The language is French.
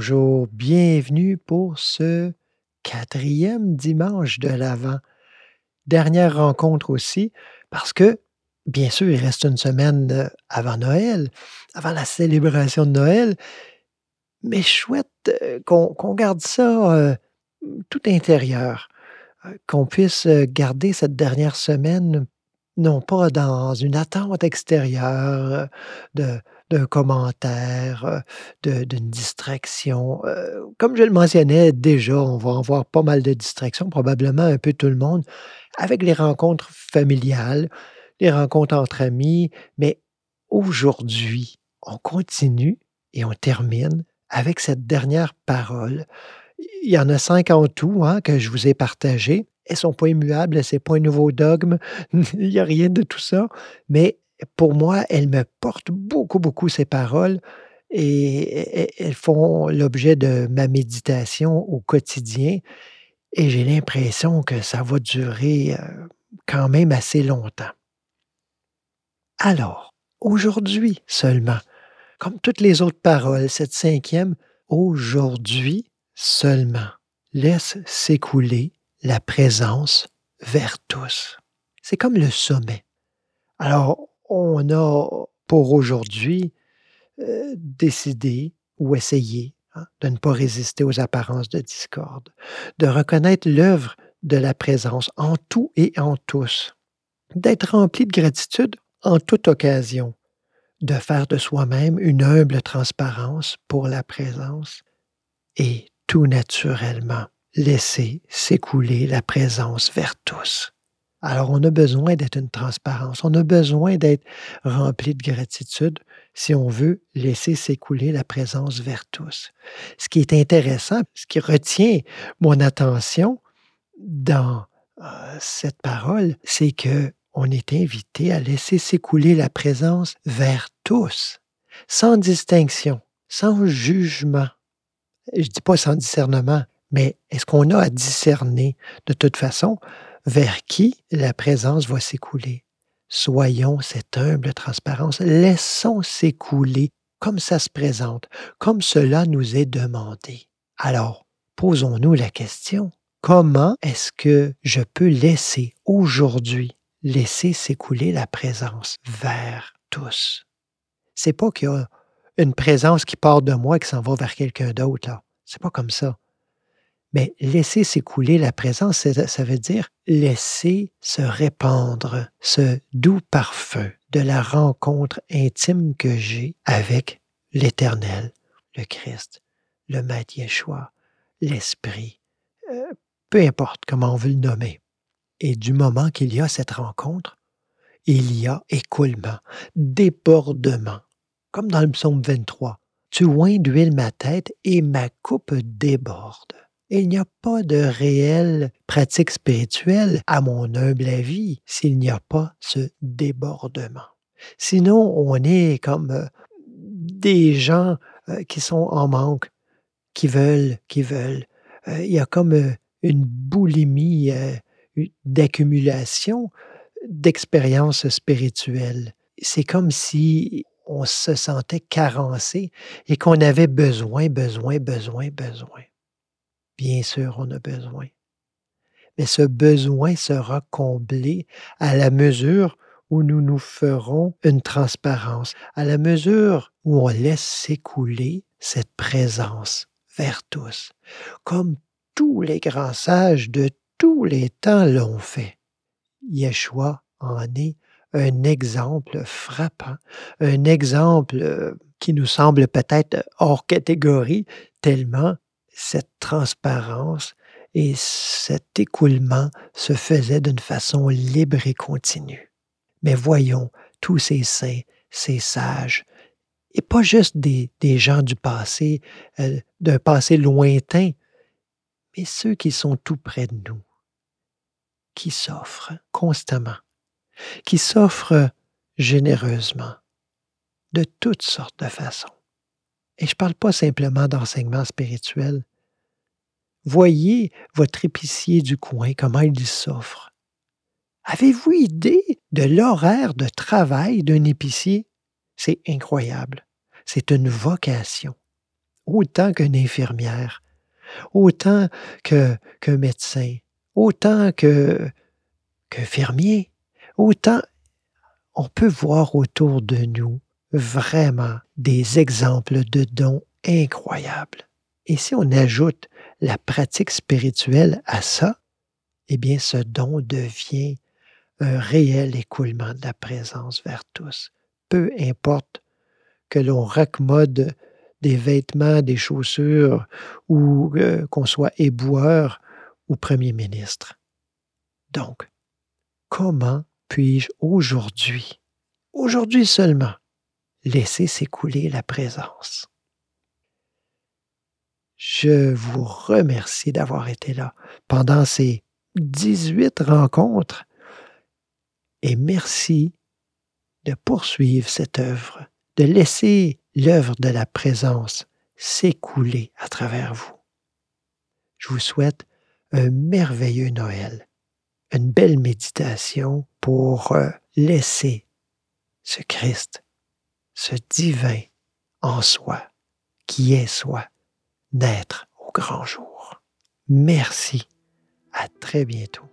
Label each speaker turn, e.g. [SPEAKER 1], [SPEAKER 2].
[SPEAKER 1] Bonjour, bienvenue pour ce quatrième dimanche de l'Avent. Dernière rencontre aussi, parce que, bien sûr, il reste une semaine euh, avant Noël, avant la célébration de Noël, mais chouette euh, qu'on garde ça euh, tout intérieur, qu'on puisse garder cette dernière semaine non pas dans une attente extérieure de d'un commentaire, d'une distraction. comme je le mentionnais déjà, on va avoir pas mal de distractions, probablement un peu tout le monde, avec les rencontres familiales, les rencontres entre amis, mais aujourd'hui, on continue et on termine avec cette dernière parole. Il y en a cinq en tout hein, que je vous ai partagées. Elles ne sont pas immuables, ce n'est pas un nouveau dogme, il n'y a rien de tout ça, mais pour moi, elles me portent beaucoup, beaucoup ces paroles et elles font l'objet de ma méditation au quotidien. Et j'ai l'impression que ça va durer euh, quand même assez longtemps. Alors, aujourd'hui seulement, comme toutes les autres paroles, cette cinquième, aujourd'hui seulement, laisse s'écouler la présence vers tous. C'est comme le sommet. Alors, on a pour aujourd'hui euh, décidé ou essayé hein, de ne pas résister aux apparences de discorde, de reconnaître l'œuvre de la présence en tout et en tous, d'être rempli de gratitude en toute occasion, de faire de soi-même une humble transparence pour la présence et tout naturellement laisser s'écouler la présence vers tous. Alors, on a besoin d'être une transparence, on a besoin d'être rempli de gratitude si on veut laisser s'écouler la présence vers tous. Ce qui est intéressant, ce qui retient mon attention dans euh, cette parole, c'est que on est invité à laisser s'écouler la présence vers tous, sans distinction, sans jugement. Je ne dis pas sans discernement, mais est-ce qu'on a à discerner? De toute façon? Vers qui la présence va s'écouler? Soyons cette humble transparence, laissons s'écouler comme ça se présente, comme cela nous est demandé. Alors, posons-nous la question, comment est-ce que je peux laisser aujourd'hui, laisser s'écouler la présence vers tous? C'est pas qu'il y a une présence qui part de moi et qui s'en va vers quelqu'un d'autre, là. C'est pas comme ça. Mais laisser s'écouler la présence, ça veut dire laisser se répandre ce doux parfum de la rencontre intime que j'ai avec l'Éternel, le Christ, le Maître Yeshua, l'Esprit, euh, peu importe comment on veut le nommer. Et du moment qu'il y a cette rencontre, il y a écoulement, débordement, comme dans le psaume 23. Tu oins d'huile ma tête et ma coupe déborde il n'y a pas de réelle pratique spirituelle, à mon humble avis, s'il n'y a pas ce débordement. Sinon, on est comme euh, des gens euh, qui sont en manque, qui veulent, qui veulent. Euh, il y a comme une boulimie d'accumulation d'expériences spirituelles. C'est comme si on se sentait carencé et qu'on avait besoin, besoin, besoin, besoin. Bien sûr, on a besoin. Mais ce besoin sera comblé à la mesure où nous nous ferons une transparence, à la mesure où on laisse s'écouler cette présence vers tous, comme tous les grands sages de tous les temps l'ont fait. Yeshua en est un exemple frappant, un exemple euh, qui nous semble peut-être hors catégorie, tellement cette transparence et cet écoulement se faisait d'une façon libre et continue. Mais voyons tous ces saints, ces sages, et pas juste des, gens du passé, euh, d'un passé lointain, mais ceux qui sont tout près de nous, qui s'offrent constamment, qui s'offrent généreusement, de toutes sortes de façons. Et je ne parle pas simplement d'enseignement spirituel, Voyez votre épicier du coin, comment il s'offre. Avez-vous idée de l'horaire de travail d'un épicier? C'est incroyable. C'est une vocation. autant qu'une infirmière, autant qu'un médecin, autant que qu'un fermier, autant on peut voir autour de nous vraiment des exemples de dons incroyables. Et si on ajoute la pratique spirituelle à ça, eh bien ce don devient un réel écoulement de la présence vers tous. Peu importe que l'on raccommode des vêtements, des chaussures, ou euh, qu'on soit éboueur ou premier ministre. Donc, comment puis-je aujourd'hui, aujourd'hui seulement, laisser s'écouler la présence? Je vous remercie d'avoir été là pendant ces 18 rencontres et merci de poursuivre cette œuvre, de laisser l'œuvre de la présence s'écouler à travers vous. Je vous souhaite un merveilleux Noël, une belle méditation pour laisser ce Christ, ce divin en soi, qui est soi, naître au grand jour. Merci. À très bientôt.